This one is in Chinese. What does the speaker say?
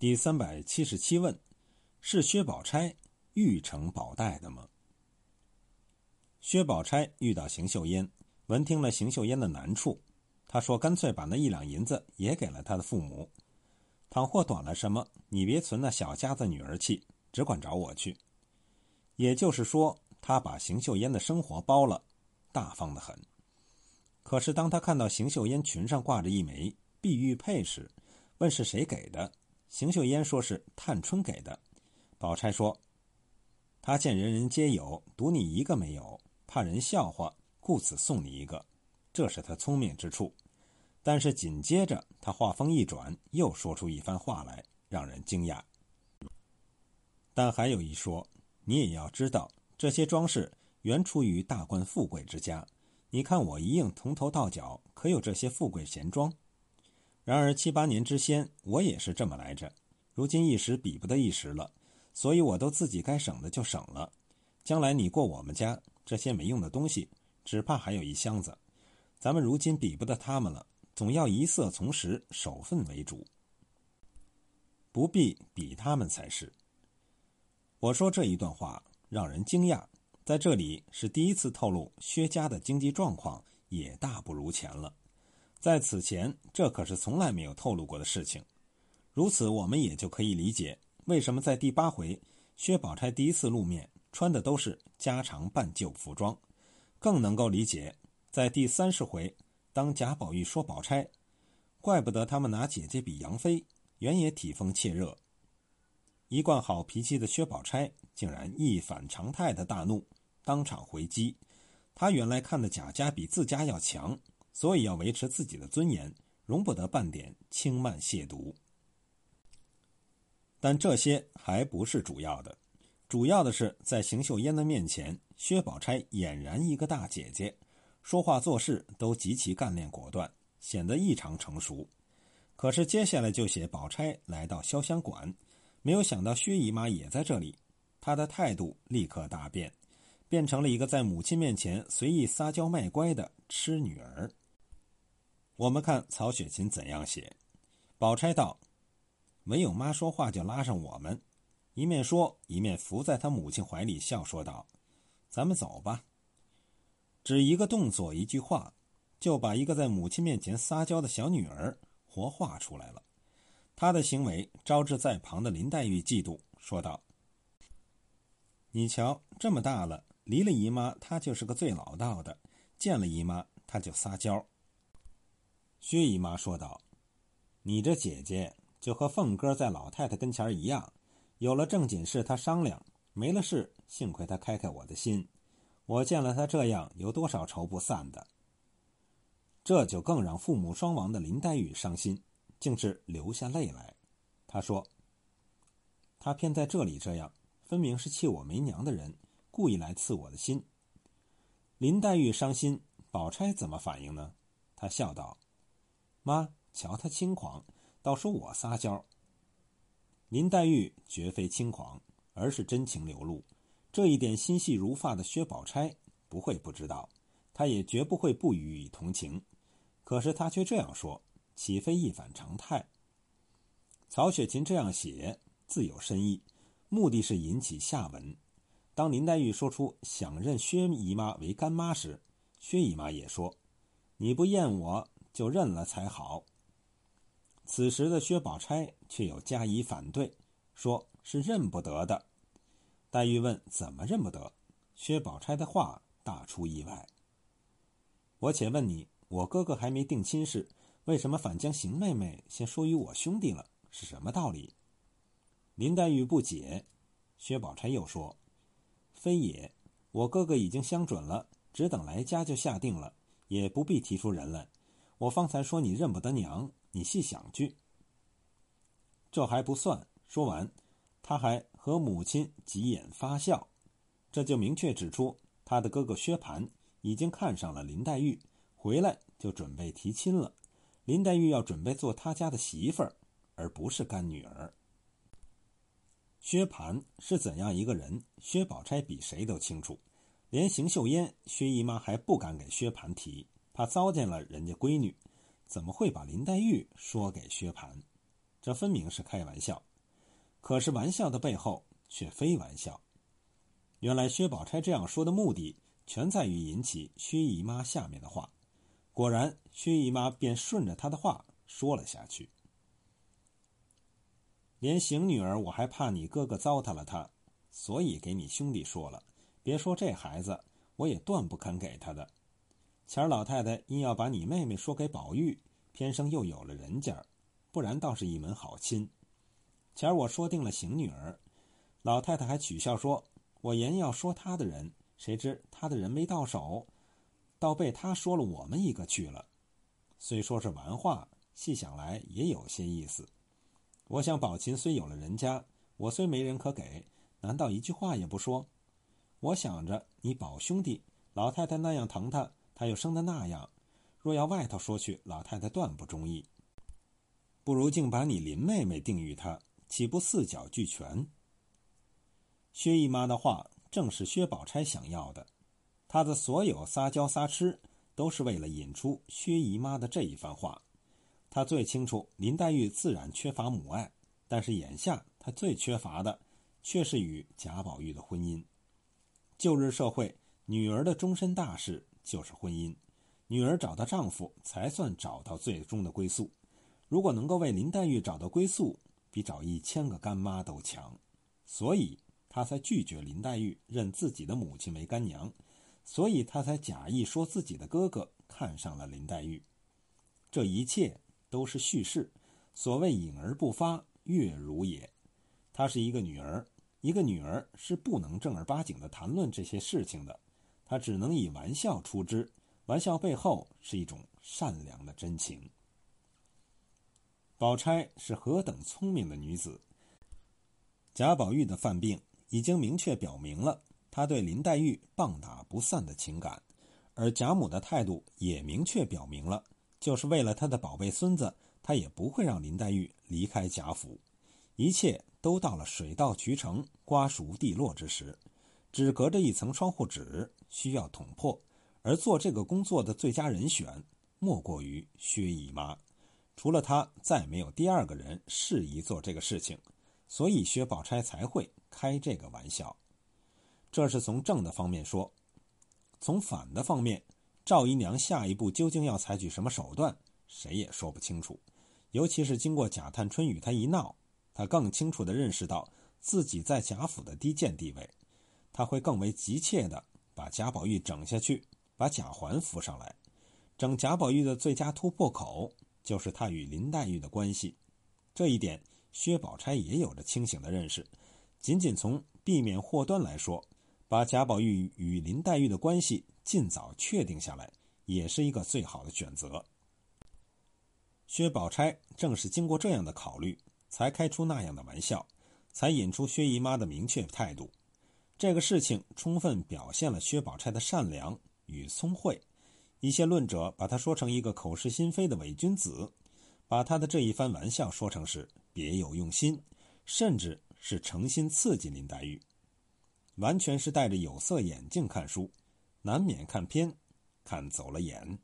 第三百七十七问：是薛宝钗欲成宝黛的吗？薛宝钗遇到邢岫烟，闻听了邢岫烟的难处，他说：“干脆把那一两银子也给了他的父母，倘或短了什么，你别存那小家子女儿气，只管找我去。”也就是说，他把邢岫烟的生活包了，大方的很。可是当他看到邢岫烟裙上挂着一枚碧玉佩时，问是谁给的？邢岫烟说是探春给的。宝钗说：“他见人人皆有，独你一个没有，怕人笑话，故此送你一个，这是他聪明之处。”但是紧接着他话锋一转，又说出一番话来，让人惊讶。但还有一说，你也要知道，这些装饰原出于大官富贵之家。你看我一应从头到脚，可有这些富贵闲装？然而七八年之先，我也是这么来着。如今一时比不得一时了，所以我都自己该省的就省了。将来你过我们家，这些没用的东西，只怕还有一箱子。咱们如今比不得他们了，总要一色从实，守分为主，不必比他们才是。我说这一段话让人惊讶，在这里是第一次透露薛家的经济状况也大不如前了。在此前，这可是从来没有透露过的事情。如此，我们也就可以理解为什么在第八回，薛宝钗第一次露面穿的都是家常半旧服装，更能够理解在第三十回，当贾宝玉说宝钗，怪不得他们拿姐姐比杨妃，原也体风怯热。一贯好脾气的薛宝钗竟然一反常态的大怒，当场回击。她原来看的贾家比自家要强。所以要维持自己的尊严，容不得半点轻慢亵渎。但这些还不是主要的，主要的是在邢岫烟的面前，薛宝钗俨然一个大姐姐，说话做事都极其干练果断，显得异常成熟。可是接下来就写宝钗来到潇湘馆，没有想到薛姨妈也在这里，她的态度立刻大变，变成了一个在母亲面前随意撒娇卖乖的痴女儿。我们看曹雪芹怎样写。宝钗道：“没有妈说话就拉上我们。”一面说，一面伏在他母亲怀里笑说道：“咱们走吧。”只一个动作，一句话，就把一个在母亲面前撒娇的小女儿活画出来了。她的行为招致在旁的林黛玉嫉妒，说道：“你瞧，这么大了，离了姨妈，她就是个最老道的；见了姨妈，她就撒娇。”薛姨妈说道：“你这姐姐就和凤哥在老太太跟前一样，有了正经事她商量，没了事幸亏她开开我的心。我见了她这样，有多少愁不散的？这就更让父母双亡的林黛玉伤心，竟是流下泪来。她说：‘他偏在这里这样，分明是气我没娘的人，故意来刺我的心。’林黛玉伤心，宝钗怎么反应呢？她笑道。”妈，瞧他轻狂，倒说我撒娇。林黛玉绝非轻狂，而是真情流露。这一点心细如发的薛宝钗不会不知道，她也绝不会不予以同情。可是她却这样说，岂非一反常态？曹雪芹这样写自有深意，目的是引起下文。当林黛玉说出想认薛姨妈为干妈时，薛姨妈也说：“你不厌我。”就认了才好。此时的薛宝钗却又加以反对，说是认不得的。黛玉问：“怎么认不得？”薛宝钗的话大出意外。我且问你，我哥哥还没定亲事，为什么反将邢妹妹先说与我兄弟了？是什么道理？林黛玉不解。薛宝钗又说：“非也，我哥哥已经相准了，只等来家就下定了，也不必提出人来。”我方才说你认不得娘，你细想去。这还不算，说完，他还和母亲挤眼发笑，这就明确指出他的哥哥薛蟠已经看上了林黛玉，回来就准备提亲了。林黛玉要准备做他家的媳妇儿，而不是干女儿。薛蟠是怎样一个人，薛宝钗比谁都清楚，连邢岫烟、薛姨妈还不敢给薛蟠提。他糟践了人家闺女，怎么会把林黛玉说给薛蟠？这分明是开玩笑。可是玩笑的背后却非玩笑。原来薛宝钗这样说的目的，全在于引起薛姨妈下面的话。果然，薛姨妈便顺着她的话说了下去。连邢女儿，我还怕你哥哥糟蹋了她，所以给你兄弟说了。别说这孩子，我也断不肯给他的。前儿老太太硬要把你妹妹说给宝玉，偏生又有了人家，不然倒是一门好亲。前儿我说定了邢女儿，老太太还取笑说：“我言要说他的人，谁知他的人没到手，倒被他说了我们一个去了。”虽说是玩话，细想来也有些意思。我想宝琴虽有了人家，我虽没人可给，难道一句话也不说？我想着你宝兄弟老太太那样疼他，他又生的那样，若要外头说去，老太太断不中意。不如竟把你林妹妹定于他。岂不四角俱全？薛姨妈的话正是薛宝钗想要的，她的所有撒娇撒痴，都是为了引出薛姨妈的这一番话。她最清楚林黛玉自然缺乏母爱，但是眼下她最缺乏的，却是与贾宝玉的婚姻。旧日社会，女儿的终身大事就是婚姻，女儿找到丈夫，才算找到最终的归宿。如果能够为林黛玉找到归宿，比找一千个干妈都强，所以他才拒绝林黛玉认自己的母亲为干娘，所以他才假意说自己的哥哥看上了林黛玉。这一切都是叙事，所谓隐而不发，月如也。她是一个女儿，一个女儿是不能正儿八经的谈论这些事情的，他只能以玩笑出之，玩笑背后是一种善良的真情。宝钗是何等聪明的女子！贾宝玉的犯病已经明确表明了他对林黛玉棒打不散的情感，而贾母的态度也明确表明了，就是为了他的宝贝孙子，他也不会让林黛玉离开贾府。一切都到了水到渠成、瓜熟蒂落之时，只隔着一层窗户纸，需要捅破。而做这个工作的最佳人选，莫过于薛姨妈。除了她，再没有第二个人适宜做这个事情，所以薛宝钗才会开这个玩笑。这是从正的方面说，从反的方面，赵姨娘下一步究竟要采取什么手段，谁也说不清楚。尤其是经过贾探春与她一闹，她更清楚地认识到自己在贾府的低贱地位，他会更为急切地把贾宝玉整下去，把贾环扶上来，整贾宝玉的最佳突破口。就是他与林黛玉的关系，这一点薛宝钗也有着清醒的认识。仅仅从避免祸端来说，把贾宝玉与林黛玉的关系尽早确定下来，也是一个最好的选择。薛宝钗正是经过这样的考虑，才开出那样的玩笑，才引出薛姨妈的明确态度。这个事情充分表现了薛宝钗的善良与聪慧。一些论者把他说成一个口是心非的伪君子，把他的这一番玩笑说成是别有用心，甚至是诚心刺激林黛玉，完全是戴着有色眼镜看书，难免看偏，看走了眼。